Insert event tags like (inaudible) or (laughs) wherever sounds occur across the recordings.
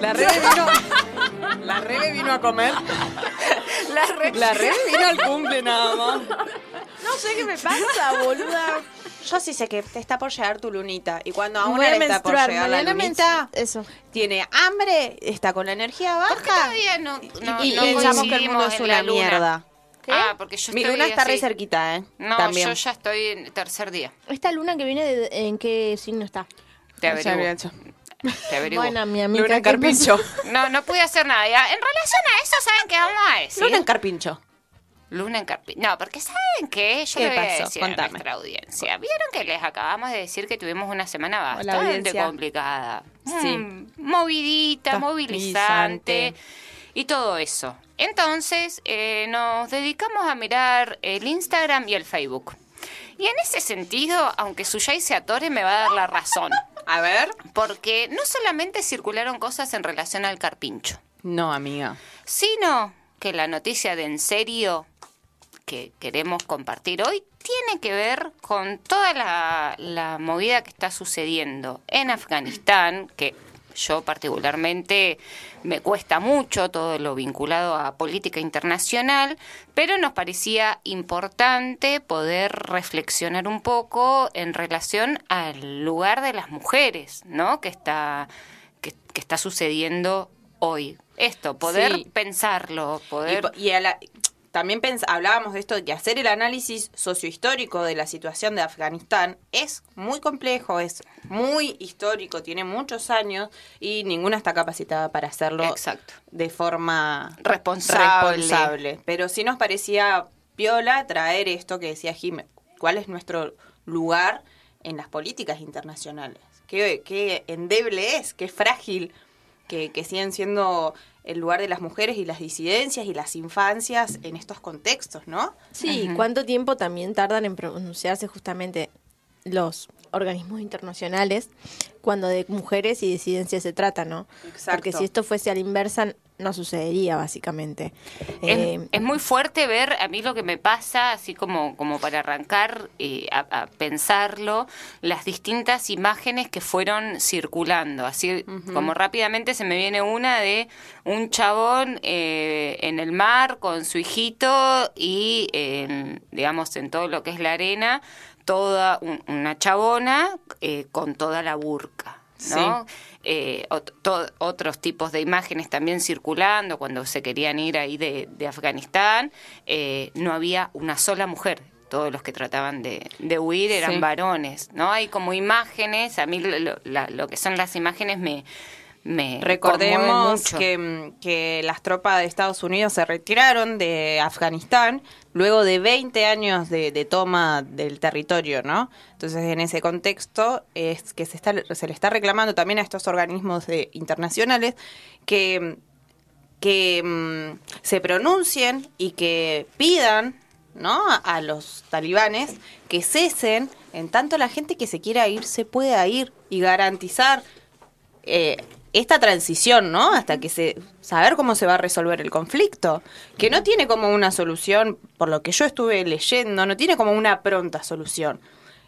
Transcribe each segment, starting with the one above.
La Rebe vino. (laughs) La Rebe vino a comer. La re- La Rebe vino al cumple nada más. No sé qué me pasa, boluda. Yo sí sé que te está por llegar tu lunita. Y cuando a una le está por llegar la lunita, Eso. tiene hambre, está con la energía ¿Por qué baja. todavía no, no, y no pensamos que el mundo es una mierda. Ah, porque yo Mi estoy luna está re así. cerquita, ¿eh? No, También. yo ya estoy en tercer día. Esta luna que viene, de- ¿en qué signo está? Te había averiguo. hecho. Te averiguo. Buena, mi amiga. Luna en ¿qué Carpincho. (laughs) No, no pude hacer nada. Ya, En relación a eso, ¿saben qué vamos a decir? Luna en Carpincho. Luna en Carpincho. No, porque ¿saben qué? Yo ¿Qué le voy a pasó? decir a Contame. nuestra audiencia. ¿Vieron que les acabamos de decir que tuvimos una semana bastante complicada? Sí. Mm, movidita, movilizante Movilizante. y todo eso. Entonces, eh, nos dedicamos a mirar el Instagram y el Facebook. Y en ese sentido, aunque Suyay se atore, me va a dar la razón. A ver. Porque no solamente circularon cosas en relación al carpincho, No, amiga. sino que la noticia de en serio que queremos compartir hoy tiene que ver con toda la, la movida que está sucediendo en Afganistán, que yo particularmente me cuesta mucho todo lo vinculado a política internacional, pero nos parecía importante poder reflexionar un poco en relación al lugar de las mujeres, ¿no? Que está que, que está sucediendo hoy. Esto, poder Sí. pensarlo, poder po- y a la- también pens- hablábamos de esto, de que hacer el análisis sociohistórico de la situación de Afganistán es muy complejo, es muy histórico, tiene muchos años y ninguna está capacitada para hacerlo Exacto. de forma Responsable. responsable. Pero sí nos parecía piola traer esto que decía Jim, cuál es nuestro lugar en las políticas internacionales. Qué, qué endeble es, qué frágil que, que siguen siendo el lugar de las mujeres y las disidencias y las infancias en estos contextos, ¿no? Sí, ¿cuánto tiempo también tardan en pronunciarse justamente los organismos internacionales cuando de mujeres y disidencias se trata, ¿no? Exacto. Porque si esto fuese a la inversa, no sucedería, básicamente. Es, Eh, es muy fuerte ver a mí lo que me pasa, así como, como para arrancar eh, a, a pensarlo, las distintas imágenes que fueron circulando. Así como rápidamente se me viene una de un chabón eh, en el mar con su hijito y, en, digamos, en todo lo que es la arena, toda un- una chabona eh, con toda la burca. ¿no? Eh, ot- otros tipos de imágenes también circulando cuando se querían ir ahí de, de Afganistán, eh, no había una sola mujer. Todos los que trataban de, de huir eran Sí. varones, ¿no? Hay como imágenes, a mí lo, lo- la- lo que son las imágenes me, me Recordemos mucho. que, mm, que las tropas de Estados Unidos se retiraron de Afganistán luego de 20 años de, de toma del territorio, ¿no? Entonces, en ese contexto es que se, está, se le está reclamando también a estos organismos de- internacionales que, que mm, se pronuncien y que pidan ¿no? a, a los talibanes que cesen en tanto la gente que se quiera ir se pueda ir y garantizar eh, esta transición, ¿no? Hasta que se saber cómo se va a resolver el conflicto, que no tiene como una solución, por lo que yo estuve leyendo, no tiene como una pronta solución.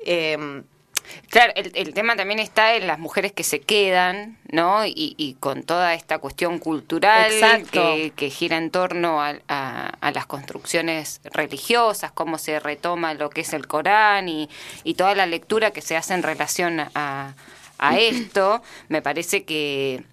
Eh, Claro, el, el tema también está en las mujeres que se quedan, ¿no? Y, y con toda esta cuestión cultural que, que gira en torno a, a- a las construcciones religiosas, cómo se retoma lo que es el Corán y, y toda la lectura que se hace en relación a, a esto, me parece que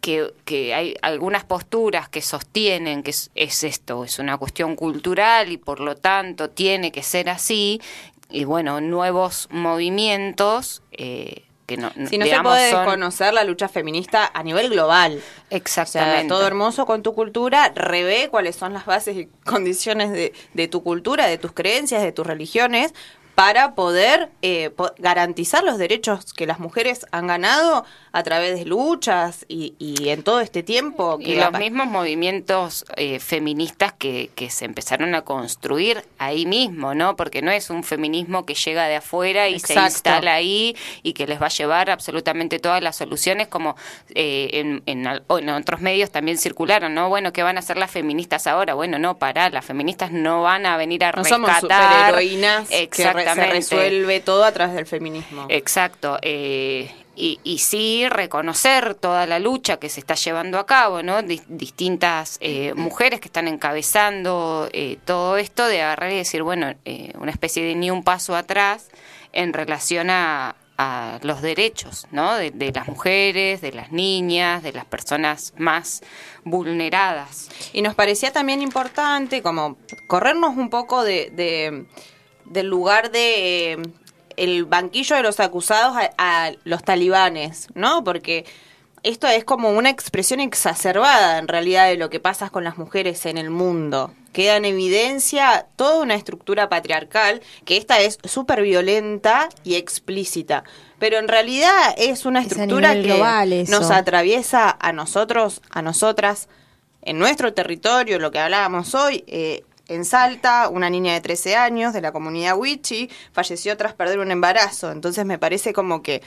que, que hay algunas posturas que sostienen que es, es esto, es una cuestión cultural y por lo tanto tiene que ser así, y bueno, nuevos movimientos eh, que no, si no se puede son- desconocer la lucha feminista a nivel global. O sea, Exactamente. todo hermoso con tu cultura, revé cuáles son las bases y condiciones de, de tu cultura, de tus creencias, de tus religiones, para poder eh, po- garantizar los derechos que las mujeres han ganado a través de luchas y, y en todo este tiempo. Que Y los mismos movimientos eh, feministas que, que se empezaron a construir ahí mismo, ¿no? Porque no es un feminismo que llega de afuera y se instala ahí y que les va a llevar absolutamente todas las soluciones, como eh, en, en, en otros medios también circularon, ¿no? Bueno, ¿qué van a hacer las feministas ahora? Bueno, no, para, las feministas no van a venir a no somos rescatar. superheroínas que se resuelve todo a través del feminismo. Exacto. eh, y, sí reconocer toda la lucha que se está llevando a cabo, ¿no? distintas eh, mujeres que están encabezando eh, todo esto, de agarrar y decir, bueno, eh, una especie de ni un paso atrás en relación a, los derechos, ¿no? De, las mujeres, de las niñas, de las personas más vulneradas. Y nos parecía también importante como corrernos un poco de del lugar de el banquillo de los acusados a, los talibanes, ¿no? Porque esto es como una expresión exacerbada en realidad de lo que pasa con las mujeres en el mundo. Queda en evidencia toda una estructura patriarcal, que esta es súper violenta y explícita. Pero en realidad es una estructura que nos atraviesa a nosotros, a nosotras, en nuestro territorio, lo que hablábamos hoy, eh, en Salta, una niña de 13 años de la comunidad Wichi falleció tras perder un embarazo. Entonces me parece como que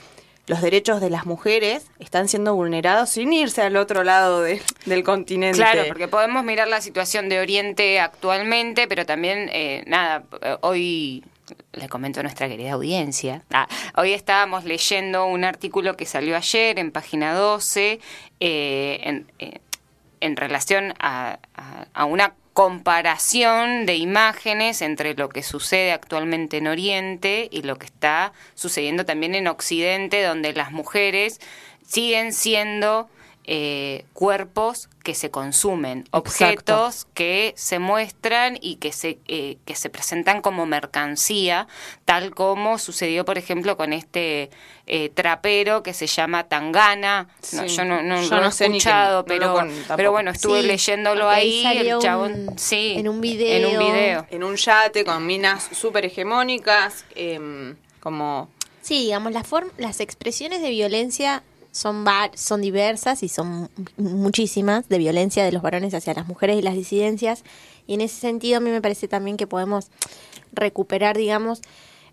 los derechos de las mujeres están siendo vulnerados sin irse al otro lado del continente. Claro, porque podemos mirar la situación de Oriente actualmente, pero también, eh, nada, hoy le comento a nuestra querida audiencia. Ah, hoy estábamos leyendo un artículo que salió ayer en página 12 eh, en, eh, en, relación a, a una comparación de imágenes entre lo que sucede actualmente en Oriente y lo que está sucediendo también en Occidente, donde las mujeres siguen siendo eh, cuerpos que se consumen, objetos que se muestran y que se, eh, que se presentan como mercancía, tal como sucedió, por ejemplo, con este eh, trapero que se llama Tangana. yo no, no, lo he escuchado, pero, pero bueno, estuve leyéndolo ahí. El chabón, sí, en un video. En un video. En un yate con minas súper hegemónicas, em, como... Sí, digamos, la las expresiones de violencia son, son diversas y son muchísimas de violencia de los varones hacia las mujeres y las disidencias. Y en ese sentido a mí me parece también que podemos recuperar, digamos,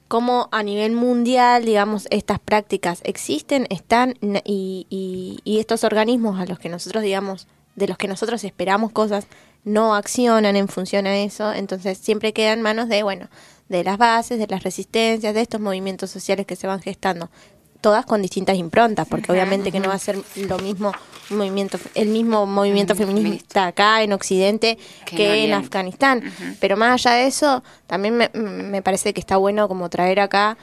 cómo a nivel mundial, digamos, estas prácticas existen, están y, y, y estos organismos a los que nosotros, digamos, de los que nosotros esperamos cosas, no accionan en función a eso, entonces siempre queda en manos de, bueno, de las bases, de las resistencias, de estos movimientos sociales que se van gestando todas con distintas improntas, porque obviamente que no va a ser lo mismo movimiento, el mismo movimiento feminista acá en Occidente que, en, Afganistán. Pero más allá de eso, también me, me parece que está bueno como traer acá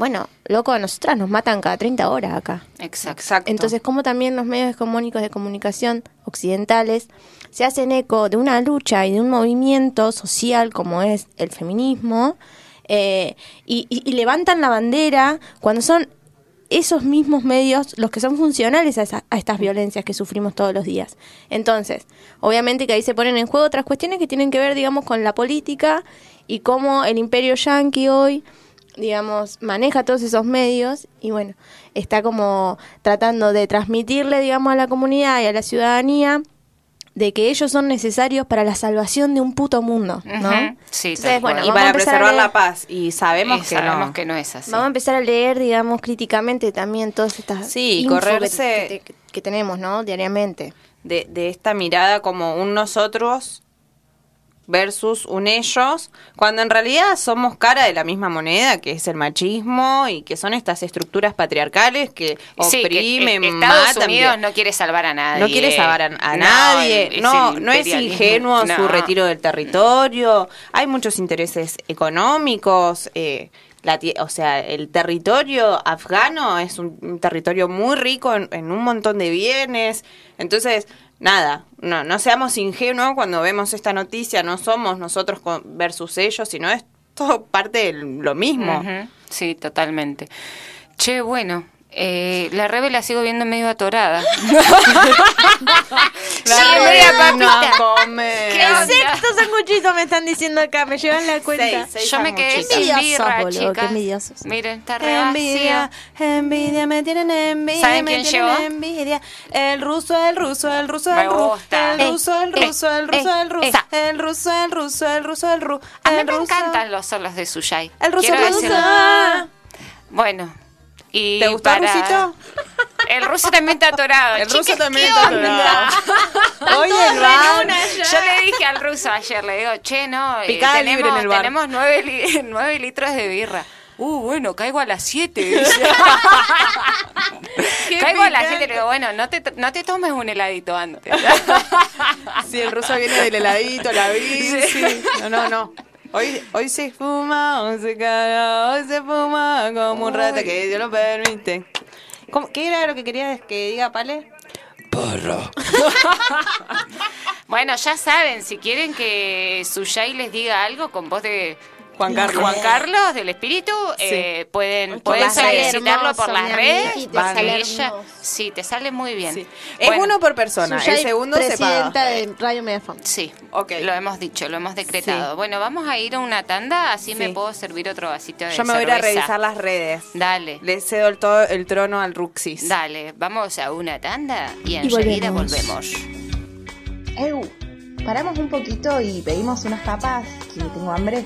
bueno, loco, a nosotras nos matan cada 30 horas acá. Exacto. Entonces, como también los medios hegemónicos de comunicación occidentales se hacen eco de una lucha y de un movimiento social como es el feminismo, eh, y, levantan la bandera cuando son esos mismos medios los que son funcionales a, estas violencias que sufrimos todos los días. Entonces, obviamente que ahí se ponen en juego otras cuestiones que tienen que ver, digamos, con la política y cómo el imperio yanqui hoy, digamos, maneja todos esos medios y bueno, está como tratando de transmitirle, digamos, a la comunidad y a la ciudadanía de que ellos son necesarios para la salvación de un puto mundo, ¿no? Sí, bueno, y para preservar la paz. Y sabemos, que, no. que no es así. Vamos a empezar a leer, digamos, críticamente también todas estas sí, correrse que, tenemos, ¿no? Diariamente. De, de esta mirada como un nosotros versus un ellos, cuando en realidad somos cara de la misma moneda, que es el machismo y que son estas estructuras patriarcales que oprimen, Estados Unidos no quiere salvar a nadie. No quiere salvar a, nadie. no, no es ingenuo su retiro del territorio. Hay muchos intereses económicos. Eh, la, o sea, el territorio afgano es un, territorio muy rico en, un montón de bienes. Entonces, nada, no, no seamos ingenuos cuando vemos esta noticia, no somos nosotros versus ellos, sino es todo parte de lo mismo. Sí, totalmente. Che, bueno, eh, la Rebe la sigo viendo medio atorada. (laughs) (laughs) la media papita. No come. ¿Qué sexto sanguchito me están diciendo acá? Me llevan la cuenta. Yo me quedé sin birra, chicas. Miren, está re Envidia, envidia, me tienen envidia. ¿Saben quién llegó? Envidia. El ruso, el ruso, el ruso, el ruso. El ruso, el ruso, el ruso, el ruso. El ruso, el ruso, el ruso, el ruso. A mí me encantan los solos de Suyai. El ruso, el ruso. Bueno, ¿Te gustó el rusito? (laughs) El ruso también está atorado. El ruso también está atorado. Oye, Yo le dije al ruso ayer, le digo, che, no, eh, tenemos, tenemos (laughs) nueve, litros de birra. Uh, bueno, caigo a las siete. (laughs) Caigo a la gente y le digo, bueno, no te, no te tomes un heladito antes. Sí, el ruso viene del heladito, la bici. No, no, no. Hoy, hoy se fuma, hoy se caga, hoy se fuma como un rato que Dios lo permite. ¿Cómo- ¿Qué era lo que querías que diga, Pale? Porro. (laughs) Bueno, ya saben, si quieren que Suyay les diga algo con voz de Juan Carlos. Juan Carlos del Espíritu, eh, pueden, pueden solicitarlo por las redes. ella- sí, te sale muy bien. Sí. Es Bueno, uno por persona. El segundo se presidenta paga. de Radio Megafon. Sí, Ok. lo hemos dicho, lo hemos decretado. Sí. Bueno, vamos a ir a una tanda, así me puedo servir otro vasito de Yo me voy a ir a cerveza. revisar las redes. Dale, Le cedo el, to- el trono al Ruxis. dale, vamos a una tanda y Y enseguida volvemos. volvemos. Eu, paramos un poquito y pedimos unas papas, que tengo hambre.